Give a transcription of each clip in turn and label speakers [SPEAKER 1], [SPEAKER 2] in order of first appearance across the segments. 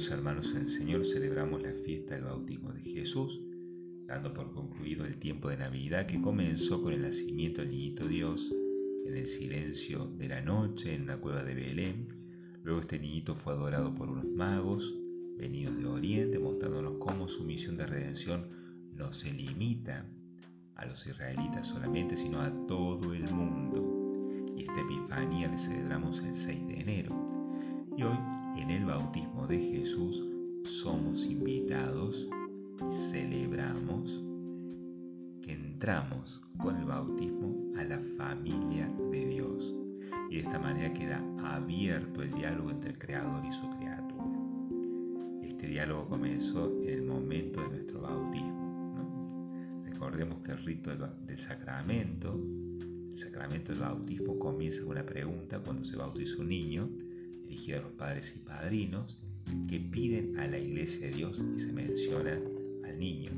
[SPEAKER 1] Queridos hermanos en el Señor, celebramos la fiesta del bautismo de Jesús, dando por concluido el tiempo de Navidad que comenzó con el nacimiento del niñito Dios en el silencio de la noche en una cueva de Belén. Luego este niñito fue adorado por unos magos venidos de Oriente, mostrándonos cómo su misión de redención no se limita a los israelitas solamente, sino a todo el mundo. Y esta Epifanía la celebramos el 6 de enero. Y hoy, en el bautismo de Jesús, somos invitados y celebramos que entramos con el bautismo a la familia de Dios. Y de esta manera queda abierto el diálogo entre el Creador y su criatura. Este diálogo comenzó en el momento de nuestro bautismo. Recordemos que el rito del, sacramento, el sacramento del bautismo comienza con una pregunta cuando se bautiza un niño, dirigida a los padres y padrinos, que piden a la iglesia de Dios y se menciona al niño.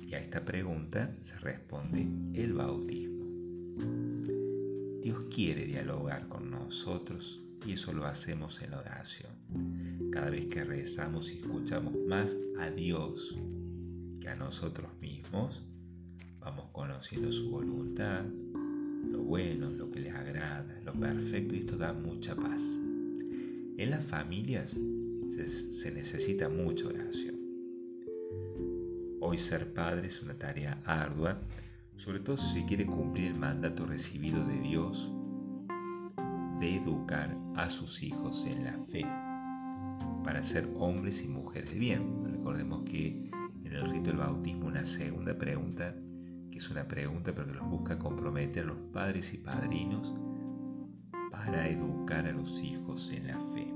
[SPEAKER 1] Y a esta pregunta se responde el bautismo. Dios quiere dialogar con nosotros y eso lo hacemos en oración. Cada vez que rezamos y escuchamos más a Dios que a nosotros mismos, vamos conociendo su voluntad, lo bueno, lo que les agrada, perfecto y esto da mucha paz. En las familias se, se necesita mucha oración. Hoy ser padre es una tarea ardua, sobre todo si se quiere cumplir el mandato recibido de Dios de educar a sus hijos en la fe para ser hombres y mujeres de bien. Recordemos que en el rito del bautismo una segunda pregunta, que es una pregunta pero que los busca comprometer a los padres y padrinos para educar a los hijos en la fe.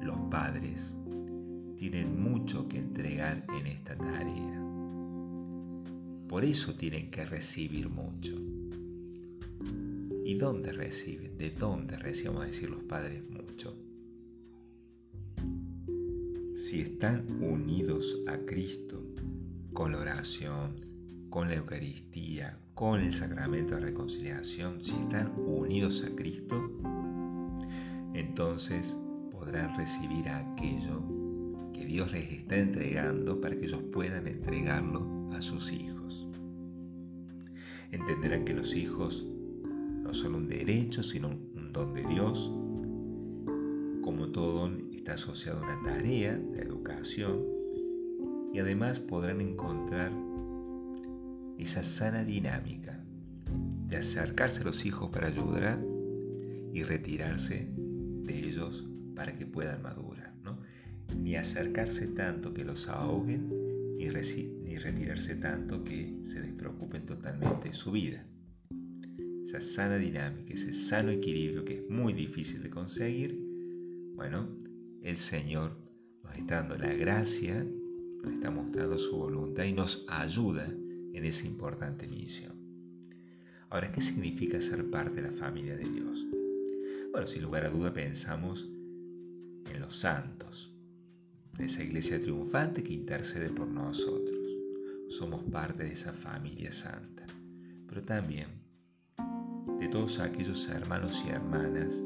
[SPEAKER 1] Los padres tienen mucho que entregar en esta tarea. Por eso tienen que recibir mucho. ¿Y dónde reciben? ¿De dónde reciben, a decir los padres, mucho? Si están unidos a Cristo con la oración, con la Eucaristía, con el sacramento de reconciliación, si están unidos a Cristo, entonces podrán recibir aquello que Dios les está entregando para que ellos puedan entregarlo a sus hijos. Entenderán que los hijos no son un derecho, sino un don de Dios. Como todo está asociado a una tarea, la educación, y además podrán encontrar esa sana dinámica de acercarse a los hijos para ayudar y retirarse de ellos para que puedan madurar. ¿no? Ni acercarse tanto que los ahoguen, ni, ni retirarse tanto que se despreocupen totalmente de su vida esa sana dinámica, ese sano equilibrio que es muy difícil de conseguir, bueno, el Señor nos está dando la gracia, nos está mostrando su voluntad y nos ayuda en esa importante misión. Ahora, ¿qué significa ser parte de la familia de Dios? Bueno, sin lugar a duda pensamos en los santos, de esa iglesia triunfante que intercede por nosotros. Somos parte de esa familia santa. Pero también de todos aquellos hermanos y hermanas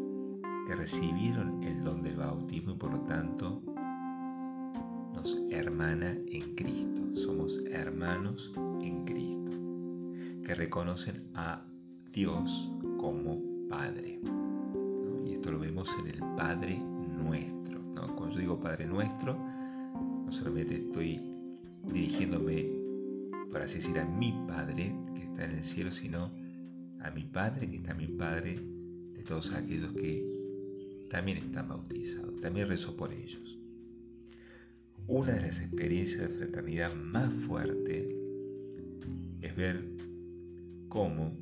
[SPEAKER 1] que recibieron el don del bautismo hermana en Cristo. Somos hermanos en Cristo, que reconocen a Dios como Padre. Y esto lo vemos en el Padre nuestro. Cuando yo digo Padre nuestro, no solamente estoy dirigiéndome, por así decir, a mi Padre que está en el cielo, sino a mi Padre, que es también Padre de todos aquellos que también están bautizados. También rezo por ellos. Una de las experiencias de fraternidad más fuerte es ver cómo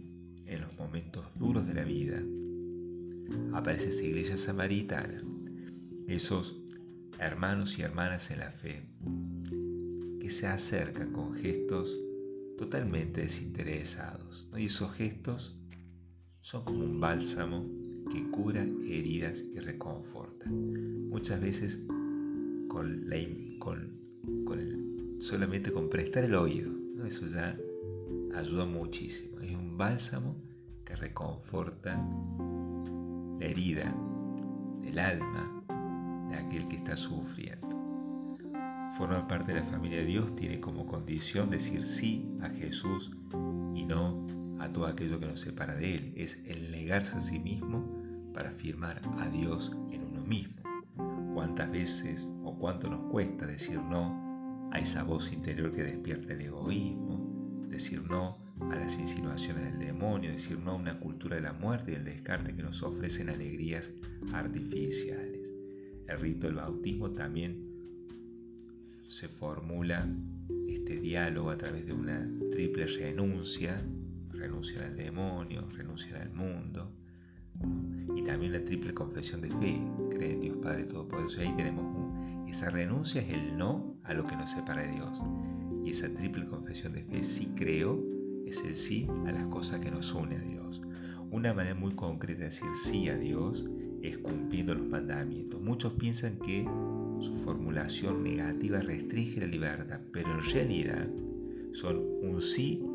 [SPEAKER 1] en los momentos duros de la vida aparece esa iglesia samaritana, esos hermanos y hermanas en la fe que se acercan con gestos totalmente desinteresados. Y esos gestos son como un bálsamo que cura heridas y reconforta. Muchas veces solamente con prestar el oído. Eso ya ayuda muchísimo. Es un bálsamo que reconforta la herida del alma de aquel que está sufriendo. Formar parte de la familia de Dios tiene como condición decir sí a Jesús y no a todo aquello que nos separa de Él. Es el negarse a sí mismo para afirmar a Dios en uno mismo. ¿Cuántas veces cuánto nos cuesta decir no a esa voz interior que despierta el egoísmo, decir no a las insinuaciones del demonio, decir no a una cultura de la muerte y el descarte que nos ofrecen alegrías artificiales. El rito del bautismo también se formula este diálogo a través de una triple renuncia, renuncia al demonio, renuncia al mundo, y también la triple confesión de fe, cree en Dios Padre Todopoderoso. Ahí tenemos esa renuncia es el no a lo que nos separa de Dios. Y esa triple confesión de fe, sí creo, es el sí a las cosas que nos une a Dios. Una manera muy concreta de decir sí a Dios es cumpliendo los mandamientos. Muchos piensan que su formulación negativa restringe la libertad, pero en realidad son un sí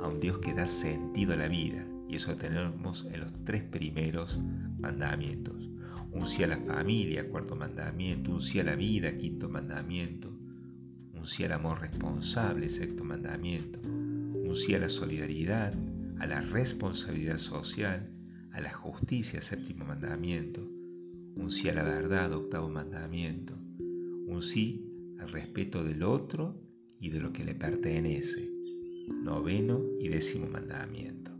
[SPEAKER 1] a un Dios que da sentido a la vida. Y eso tenemos en los tres primeros mandamientos. Un sí a la familia, cuarto mandamiento. Un sí a la vida, quinto mandamiento. Un sí al amor responsable, sexto mandamiento un sí a la solidaridad, a la responsabilidad social, a la justicia, séptimo mandamiento, un sí a la verdad, octavo mandamiento, un sí al respeto del otro y de lo que le pertenece, noveno y décimo mandamiento.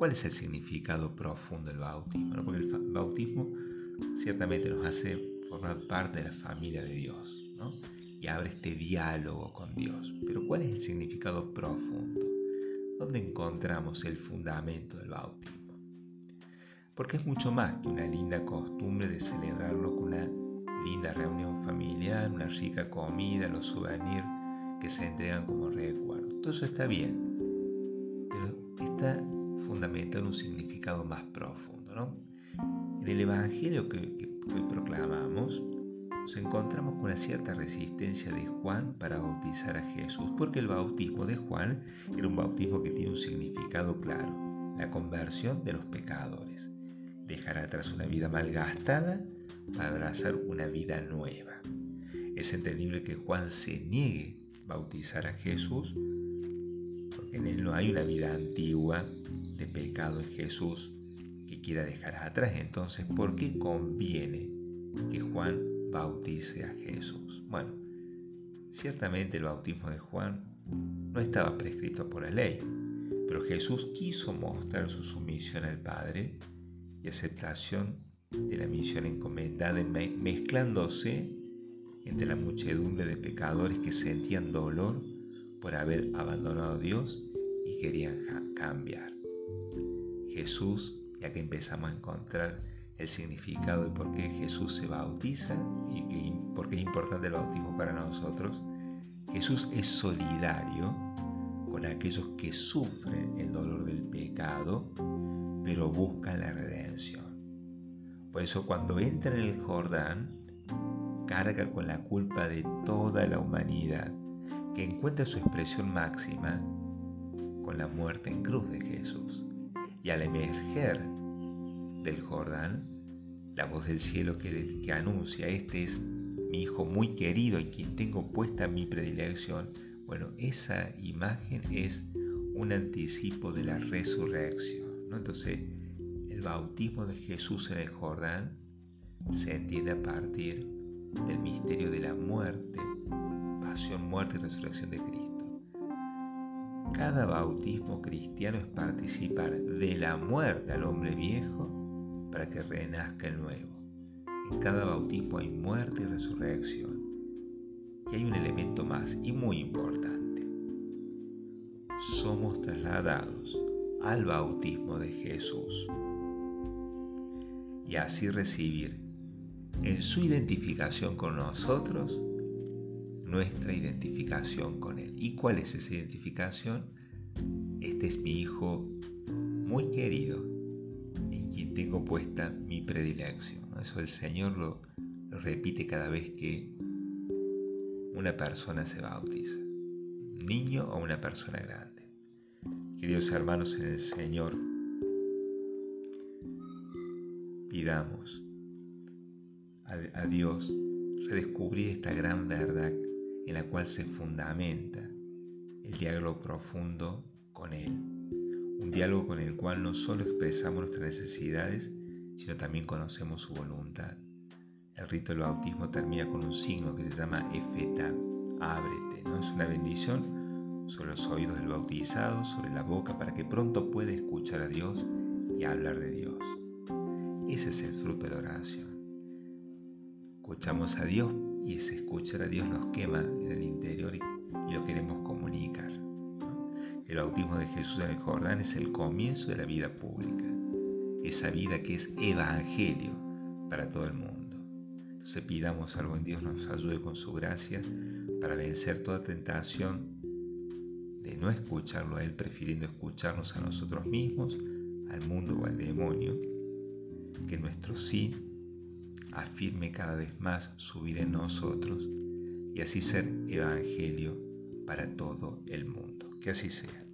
[SPEAKER 1] ¿Cuál es el significado profundo del bautismo? Porque el bautismo ciertamente nos hace formar parte de la familia de Dios. y abre este diálogo con Dios. Pero ¿cuál es el significado profundo? ¿Dónde encontramos el fundamento del bautismo? Porque es mucho más que una linda costumbre de celebrarlo con una linda reunión familiar, una rica comida, los souvenirs que se entregan como recuerdo. Todo eso está bien, pero está fundamentado en un significado más profundo. ¿no? En el Evangelio que, que hoy proclamamos, nos encontramos con una cierta resistencia de Juan para bautizar a Jesús, porque el bautismo de Juan era un bautismo que tiene un significado claro, la conversión de los pecadores, dejar atrás una vida malgastada para abrazar una vida nueva. Es entendible que Juan se niegue a bautizar a Jesús, porque en él no hay una vida antigua de pecado en Jesús que quiera dejar atrás. Entonces, ¿por qué conviene que Juan bautice a Jesús. Bueno, ciertamente el bautismo de Juan no estaba prescrito por la ley, pero Jesús quiso mostrar su sumisión al Padre y aceptación de la misión encomendada mezclándose entre la muchedumbre de pecadores que sentían dolor por haber abandonado a Dios y querían cambiar. Jesús, ya que empezamos a encontrar el significado de por qué Jesús se bautiza y por qué es importante el bautismo para nosotros, Jesús es solidario con aquellos que sufren el dolor del pecado, pero buscan la redención. Por eso cuando entra en el Jordán, carga con la culpa de toda la humanidad, que encuentra su expresión máxima con la muerte en cruz de Jesús. Y al emerger del Jordán, la voz del cielo que, que anuncia, este es mi hijo muy querido y quien tengo puesta mi predilección, bueno, esa imagen es un anticipo de la resurrección. ¿no? Entonces, el bautismo de Jesús en el Jordán se entiende a partir del misterio de la muerte, pasión, muerte y resurrección de Cristo. Cada bautismo cristiano es participar de la muerte al hombre viejo para que renazca el nuevo. En cada bautismo hay muerte y resurrección. Y hay un elemento más y muy importante. Somos trasladados al bautismo de Jesús y así recibir en su identificación con nosotros nuestra identificación con Él. ¿Y cuál es esa identificación? Este es mi Hijo muy querido, tengo puesta mi predilección. Eso el Señor lo, repite cada vez que una persona se bautiza, un niño o una persona grande. Queridos hermanos en el Señor, pidamos a, Dios, redescubrir esta gran verdad en la cual se fundamenta el diálogo profundo con Él. Un diálogo con el cual no solo expresamos nuestras necesidades, sino también conocemos su voluntad. El rito del bautismo termina con un signo que se llama efeta, ábrete, ¿no? Es una bendición sobre los oídos del bautizado, sobre la boca, para que pronto pueda escuchar a Dios y hablar de Dios. Ese es el fruto de la oración. Escuchamos a Dios y ese escuchar a Dios nos quema en el interior y, lo queremos comunicar. El bautismo de Jesús en el Jordán es el comienzo de la vida pública, esa vida que es evangelio para todo el mundo. Entonces pidamos algo en Dios nos ayude con su gracia para vencer toda tentación de no escucharlo a Él, prefiriendo escucharnos a nosotros mismos, al mundo o al demonio, que nuestro sí afirme cada vez más su vida en nosotros y así ser evangelio para todo el mundo. Que así sea.